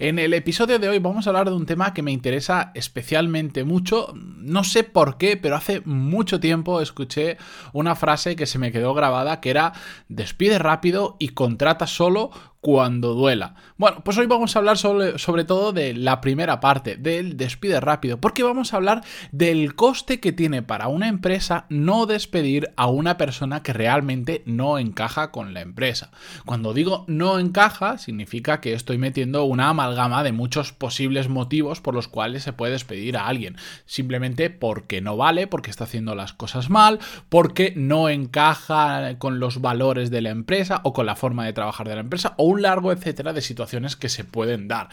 En el episodio de hoy vamos a hablar de un tema que me interesa especialmente mucho. No sé por qué, pero hace mucho tiempo escuché una frase que se me quedó grabada que era despide rápido y contrata solo cuando duela. Bueno, pues hoy vamos a hablar sobre, sobre, todo de la primera parte, del despide rápido, porque vamos a hablar del coste que tiene para una empresa no despedir a una persona que realmente no encaja con la empresa. Cuando digo no encaja, significa que estoy metiendo una amalgama de muchos posibles motivos por los cuales se puede despedir a alguien. Simplemente porque no vale, porque está haciendo las cosas mal, porque no encaja con los valores de la empresa o con la forma de trabajar de la empresa o un largo etcétera de situaciones que se pueden dar.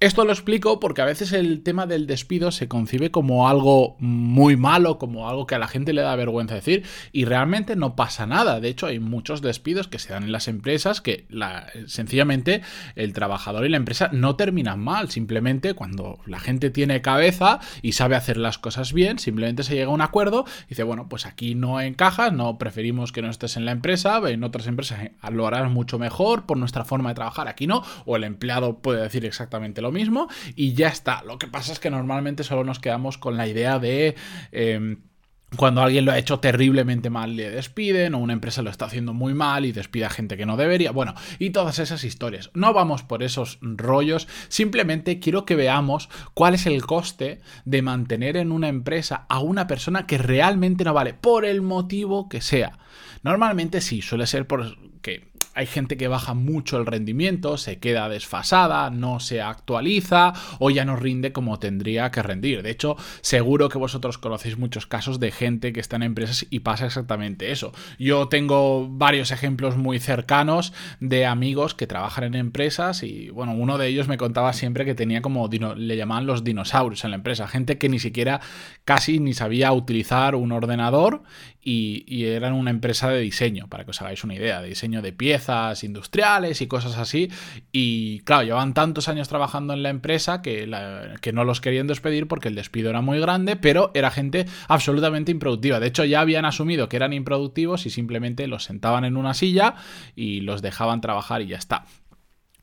Esto lo explico porque a veces el tema del despido se concibe como algo muy malo, como algo que a la gente le da vergüenza decir y realmente no pasa nada. De hecho, hay muchos despidos que se dan en las empresas que la, sencillamente el trabajador y la empresa no terminan mal. Simplemente cuando la gente tiene cabeza y sabe hacer las cosas bien, simplemente se llega a un acuerdo y dice, bueno, pues aquí no encajas, no preferimos que no estés en la empresa, en otras empresas lo harás mucho mejor por nuestra forma de trabajar, aquí no, o el empleado puede decir exactamente lo mismo y ya está. Lo que pasa es que normalmente solo nos quedamos con la idea de... Em, cuando alguien lo ha hecho terriblemente mal le despiden o una empresa lo está haciendo muy mal y despide a gente que no debería. Bueno, y todas esas historias. No vamos por esos rollos, simplemente quiero que veamos cuál es el coste de mantener en una empresa a una persona que realmente no vale, por el motivo que sea. Normalmente sí, suele ser porque hay gente que baja mucho el rendimiento, se queda desfasada, no se actualiza o ya no rinde como tendría que rendir. De hecho, seguro que vosotros conocéis muchos casos de gente que está en empresas y pasa exactamente eso. Yo tengo varios ejemplos muy cercanos de amigos que trabajan en empresas y bueno, uno de ellos me contaba siempre que tenía como le llamaban los dinosaurios en la empresa, gente que ni siquiera casi ni sabía utilizar un ordenador y, eran una empresa de diseño, para que os hagáis una idea, de diseño de piezas industriales y cosas así. Y claro, llevan tantos años trabajando en la empresa que, que no los querían despedir porque el despido era muy grande, pero era gente absolutamente improductiva. De hecho, ya habían asumido que eran improductivos y simplemente los sentaban en una silla y los dejaban trabajar y ya está.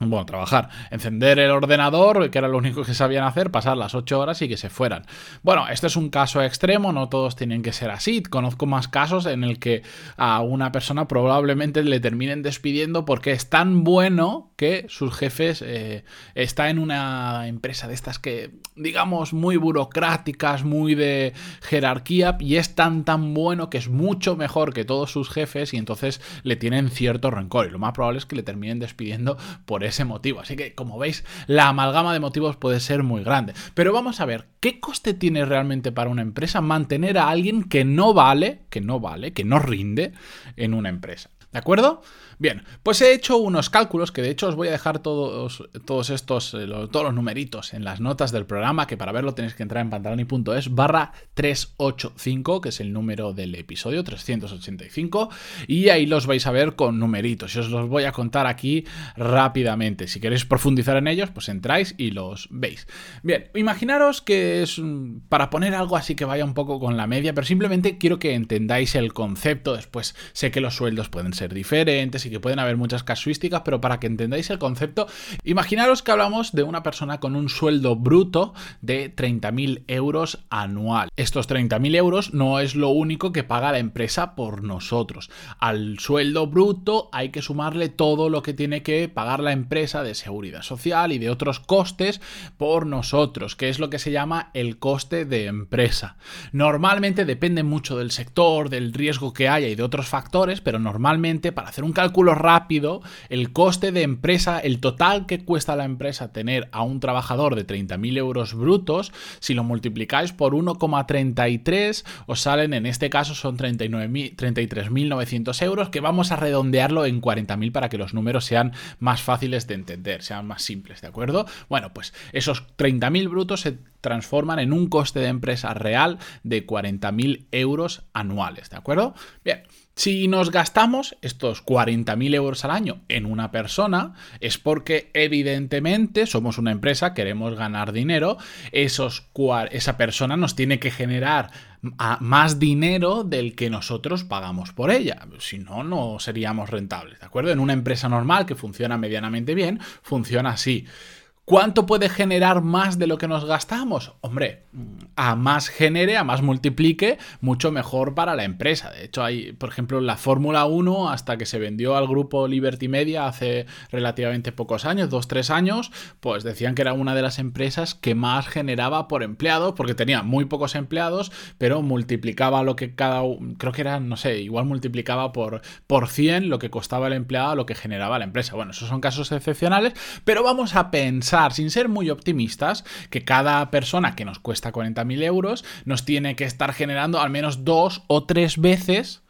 Bueno, trabajar, encender el ordenador, que era lo único que sabían hacer, pasar las 8 horas y que se fueran. Bueno, este es un caso extremo, no todos tienen que ser así. Conozco más casos en el que a una persona probablemente le terminen despidiendo porque es tan bueno que sus jefes eh, está en una empresa de estas que, digamos, muy burocráticas, muy de jerarquía, y es tan tan bueno que es mucho mejor que todos sus jefes y entonces le tienen cierto rencor. Y lo más probable es que le terminen despidiendo por ese motivo. Así que, como veis, la amalgama de motivos puede ser muy grande. Pero vamos a ver, ¿qué coste tiene realmente para una empresa mantener a alguien que no vale, que no vale, que no rinde en una empresa? ¿De acuerdo? Bien, pues he hecho unos cálculos que de hecho os voy a dejar todos, todos estos, eh, todos los numeritos en las notas del programa, que para verlo tenéis que entrar en pantaloni.es barra 385, que es el número del episodio 385, y ahí los vais a ver con numeritos. Y os los voy a contar aquí rápidamente. Si queréis profundizar en ellos, pues entráis y los veis. Bien, imaginaros que es para poner algo así que vaya un poco con la media, pero simplemente quiero que entendáis el concepto. Después sé que los sueldos pueden ser diferentes que pueden haber muchas casuísticas, pero para que entendáis el concepto, imaginaros que hablamos de una persona con un sueldo bruto de 30.000 euros anual. Estos 30.000 euros no es lo único que paga la empresa por nosotros. Al sueldo bruto hay que sumarle todo lo que tiene que pagar la empresa de seguridad social y de otros costes por nosotros, que es lo que se llama el coste de empresa. Normalmente depende mucho del sector, del riesgo que haya y de otros factores, pero normalmente para hacer un cálculo rápido, el coste de empresa, el total que cuesta a la empresa tener a un trabajador de 30.000 euros brutos, si lo multiplicáis por 1,33, os salen, en este caso, son 33.900 euros, que vamos a redondearlo en 40.000 para que los números sean más fáciles de entender, sean más simples, ¿de acuerdo? Bueno, pues esos 30.000 brutos se transforman en un coste de empresa real de 40.000 euros anuales, ¿de acuerdo? Bien, si nos gastamos estos 40.000 euros al año en una persona, es porque evidentemente somos una empresa, queremos ganar dinero, esos, esa persona nos tiene que generar más dinero del que nosotros pagamos por ella. Si no, no seríamos rentables, ¿de acuerdo? En una empresa normal que funciona medianamente bien, funciona así. ¿Cuánto puede generar más de lo que nos gastamos? Hombre, a más genere, a más multiplique, mucho mejor para la empresa. De hecho, hay, por ejemplo, la Fórmula 1, hasta que se vendió al grupo Liberty Media hace relativamente pocos años, dos, tres años, pues decían que era una de las empresas que más generaba por empleado, porque tenía muy pocos empleados, pero multiplicaba lo que cada, creo que era, no sé, igual multiplicaba por, por 100 lo que costaba el empleado, lo que generaba la empresa. Bueno, esos son casos excepcionales, pero vamos a pensar sin ser muy optimistas, que cada persona que nos cuesta 40.000 euros nos tiene que estar generando al menos dos o tres veces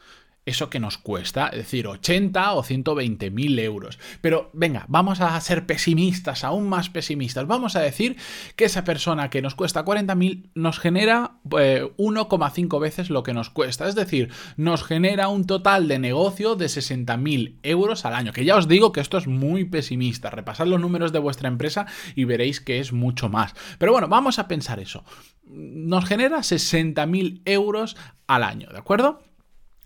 eso que nos cuesta, es decir, 80 o 120 mil euros. Pero venga, vamos a ser pesimistas, aún más pesimistas. Vamos a decir que esa persona que nos cuesta 40 mil nos genera 1,5 eh, veces lo que nos cuesta. Es decir, nos genera un total de negocio de 60 mil euros al año. Que ya os digo que esto es muy pesimista. Repasad los números de vuestra empresa y veréis que es mucho más. Pero bueno, vamos a pensar eso. Nos genera 60 mil euros al año, ¿de acuerdo?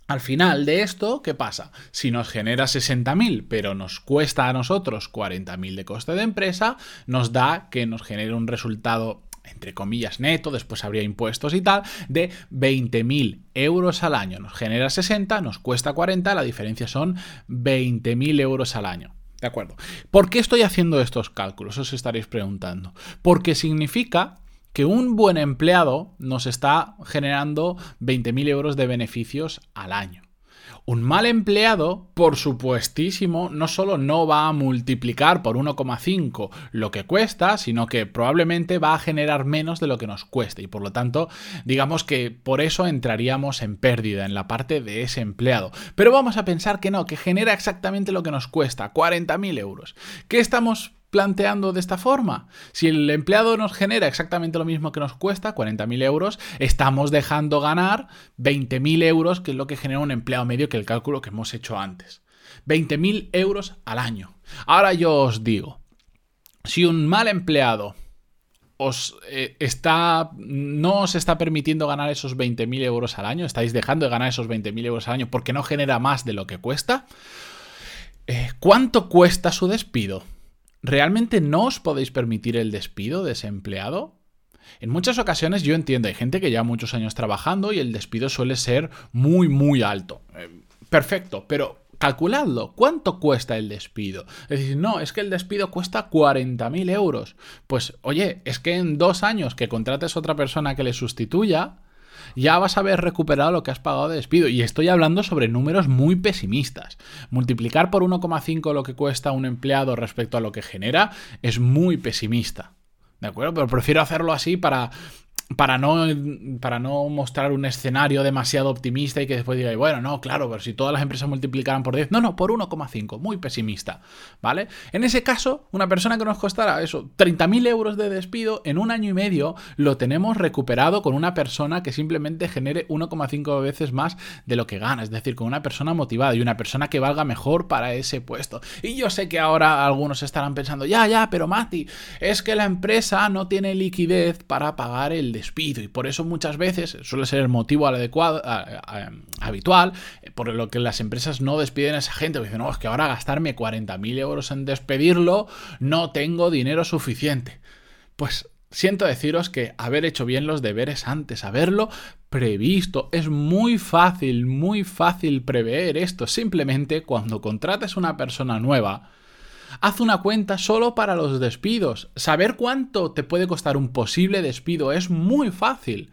Al final de esto, ¿qué pasa? Si nos genera 60.000, pero nos cuesta a nosotros 40.000 de coste de empresa, nos da que nos genere un resultado entre comillas neto, después habría impuestos y tal, de 20.000 euros al año. Nos genera 60, nos cuesta 40, la diferencia son 20.000 euros al año. ¿De acuerdo? ¿Por qué estoy haciendo estos cálculos? Os estaréis preguntando. Porque significa que un buen empleado nos está generando 20.000 euros de beneficios al año. Un mal empleado, por supuestísimo, no solo no va a multiplicar por 1,5 lo que cuesta, sino que probablemente va a generar menos de lo que nos cueste. Y por lo tanto, digamos que por eso entraríamos en pérdida en la parte de ese empleado. Pero vamos a pensar que no, que genera exactamente lo que nos cuesta, 40.000 euros. ¿Qué estamos planteando de esta forma? Si el empleado nos genera exactamente lo mismo que nos cuesta, 40.000 euros, estamos dejando ganar 20.000 euros, que es lo que genera un empleado medio, que el cálculo que hemos hecho antes. 20.000 euros al año. Ahora yo os digo, si un mal empleado os eh, está, no os está permitiendo ganar esos 20.000 euros al año, estáis dejando de ganar esos 20.000 euros al año porque no genera más de lo que cuesta, eh, ¿cuánto cuesta su despido? ¿Realmente no os podéis permitir el despido de ese empleado? En muchas ocasiones yo entiendo, hay gente que lleva muchos años trabajando y el despido suele ser muy, muy alto. Eh, perfecto, pero calculadlo, ¿cuánto cuesta el despido? Es decir, no, es que el despido cuesta 40.000 euros. Pues oye, es que en dos años que contrates a otra persona que le sustituya, ya vas a haber recuperado lo que has pagado de despido. Y estoy hablando sobre números muy pesimistas. Multiplicar por 1,5 lo que cuesta un empleado respecto a lo que genera es muy pesimista. ¿De acuerdo? Pero prefiero hacerlo así para para no, para no mostrar un escenario demasiado optimista y que después diga, bueno, no, claro, pero si todas las empresas multiplicaran por 10, no, no, por 1,5, muy pesimista, ¿vale? En ese caso, una persona que nos costara eso, 30.000 euros de despido, en un año y medio lo tenemos recuperado con una persona que simplemente genere 1,5 veces más de lo que gana, es decir, con una persona motivada y una persona que valga mejor para ese puesto. Y yo sé que ahora algunos estarán pensando, ya, ya, pero Mati, es que la empresa no tiene liquidez para pagar el despido y por eso muchas veces suele ser el motivo adecuado, habitual eh, por lo que las empresas no despiden a esa gente. Dicen, es que ahora gastarme 40.000 euros en despedirlo, no tengo dinero suficiente. Pues siento deciros que haber hecho bien los deberes antes, haberlo previsto, es muy fácil, muy fácil prever esto. Simplemente cuando contrates una persona nueva, Haz una cuenta solo para los despidos. Saber cuánto te puede costar un posible despido es muy fácil.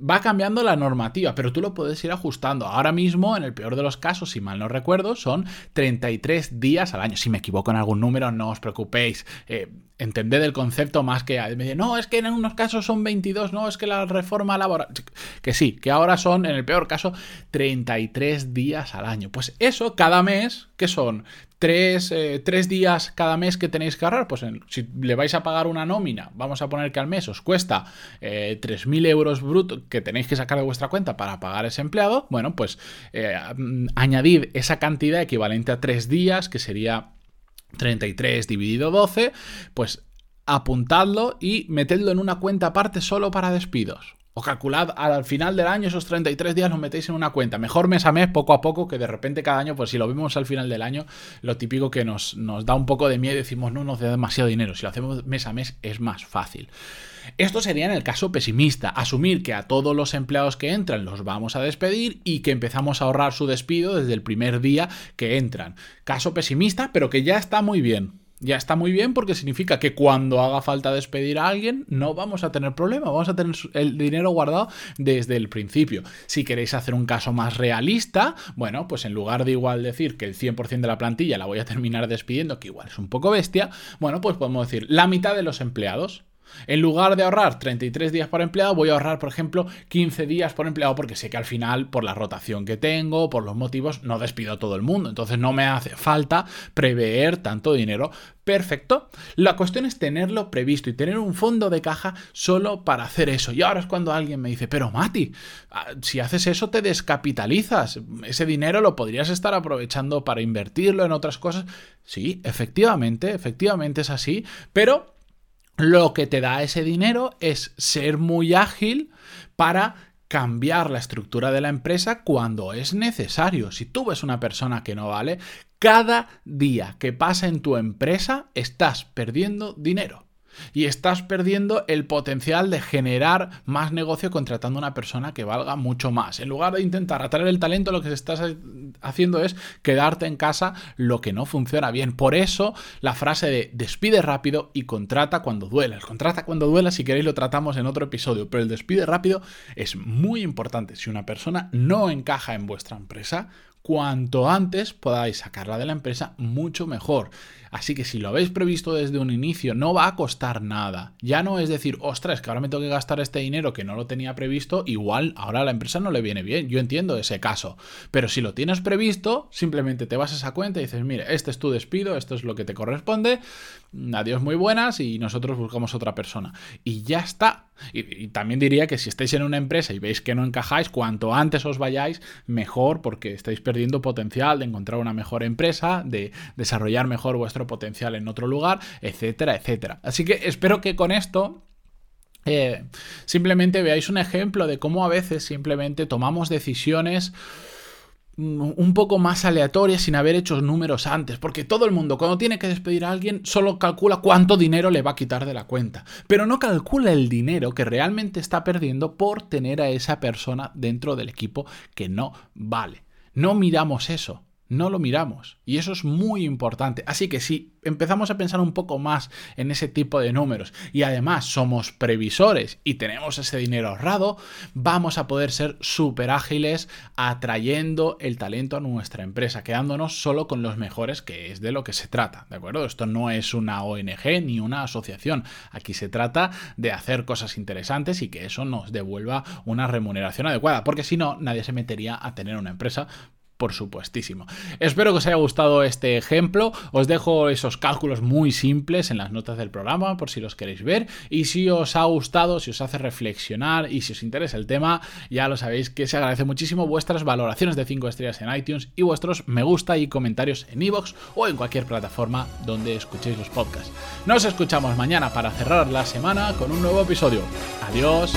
va cambiando la normativa, pero tú lo puedes ir ajustando. Ahora mismo, en el peor de los casos, si mal no recuerdo, son 33 días al año. Si me equivoco en algún número, no os preocupéis. Eh, entended el concepto más que... Me no, es que en unos casos son 22, no, es que la reforma laboral... Que sí, que ahora son, en el peor caso, 33 días al año. Pues eso, cada mes, que son tres, eh, tres, días cada mes que tenéis que ahorrar, pues si le vais a pagar una nómina, vamos a poner que al mes os cuesta eh, 3.000 euros brutos que tenéis que sacar de vuestra cuenta para pagar ese empleado, bueno, pues eh, añadid esa cantidad equivalente a tres días, que sería 33 dividido 12, pues apuntadlo y metedlo en una cuenta aparte solo para despidos. O calculad al final del año esos 33 días los metéis en una cuenta. Mejor mes a mes, poco a poco, que de repente cada año, pues si lo vemos al final del año, lo típico que nos, nos da un poco de miedo y decimos, no nos da demasiado dinero. Si lo hacemos mes a mes es más fácil. Esto sería en el caso pesimista, asumir que a todos los empleados que entran los vamos a despedir y que empezamos a ahorrar su despido desde el primer día que entran. Caso pesimista, pero que ya está muy bien ya está muy bien porque significa que cuando haga falta despedir a alguien no vamos a tener problema, vamos a tener el dinero guardado desde el principio. Si queréis hacer un caso más realista, bueno, pues en lugar de igual decir que el 100% de la plantilla la voy a terminar despidiendo, que igual es un poco bestia, bueno, pues podemos decir la mitad de los empleados. En lugar de ahorrar 33 días por empleado, voy a ahorrar, por ejemplo, 15 días por empleado porque sé que al final, por la rotación que tengo, por los motivos, no despido a todo el mundo. Entonces no me hace falta prever tanto dinero. Perfecto. La cuestión es tenerlo previsto y tener un fondo de caja solo para hacer eso. Y ahora es cuando alguien me dice, pero Mati, ah, si haces eso te descapitalizas. Ese dinero lo podrías estar aprovechando para invertirlo en otras cosas. Sí, efectivamente, efectivamente es así, pero lo que te da ese dinero es ser muy ágil para cambiar la estructura de la empresa cuando es necesario. Si tú ves una persona que no vale, cada día que pasa en tu empresa estás perdiendo dinero y estás perdiendo el potencial de generar más negocio contratando una persona que valga mucho más. En lugar de intentar atraer el talento, lo que estás haciendo es quedarte en casa lo que no funciona bien. Por eso la frase de despide rápido y contrata cuando duela. El contrata cuando duela, si queréis, lo tratamos en otro episodio, pero el despide rápido es muy importante. Si una persona no encaja en vuestra empresa, cuanto antes podáis sacarla de la empresa, mucho mejor. Así que si lo habéis previsto desde un inicio, no va a costar nada. Ya no es decir, ostras, que ahora me tengo que gastar este dinero que no lo tenía previsto, igual ahora a la empresa no le viene bien. Yo entiendo ese caso. Pero si lo tienes previsto, simplemente te vas a esa cuenta y dices, mire, este es tu despido, esto es lo que te corresponde, adiós muy buenas y nosotros buscamos otra persona. Y ya está. Y, también diría que si estáis en una empresa y veis que no encajáis, cuanto antes os vayáis, mejor, porque estáis perdiendo potencial de encontrar una mejor empresa, de desarrollar mejor vuestro potencial en otro lugar, etcétera, etcétera. Así que espero que con esto eh, simplemente veáis un ejemplo de cómo a veces simplemente tomamos decisiones mm, un poco más aleatorias sin haber hecho números antes, porque todo el mundo cuando tiene que despedir a alguien solo calcula cuánto dinero le va a quitar de la cuenta, pero no calcula el dinero que realmente está perdiendo por tener a esa persona dentro del equipo que no vale. No miramos eso. No lo miramos y eso es muy importante. Así que si empezamos a pensar un poco más en ese tipo de números y además somos previsores y tenemos ese dinero ahorrado, vamos a poder ser súper ágiles atrayendo el talento a nuestra empresa, quedándonos solo con los mejores, que es de lo que se trata. ¿De acuerdo? Esto no es una ONG ni una asociación. Aquí se trata de hacer cosas interesantes y que eso nos devuelva una remuneración adecuada, porque si no, nadie se metería a tener una empresa por supuestísimo. Espero que os haya gustado este ejemplo. Os dejo esos cálculos muy simples en las notas del programa por si los queréis ver. Y si os ha gustado, si os hace reflexionar y si os interesa el tema, ya lo sabéis que se agradece muchísimo vuestras valoraciones de 5 estrellas en iTunes y vuestros me gusta y comentarios en iVoox o en cualquier plataforma donde escuchéis los podcasts. Nos escuchamos mañana para cerrar la semana con un nuevo episodio. Adiós.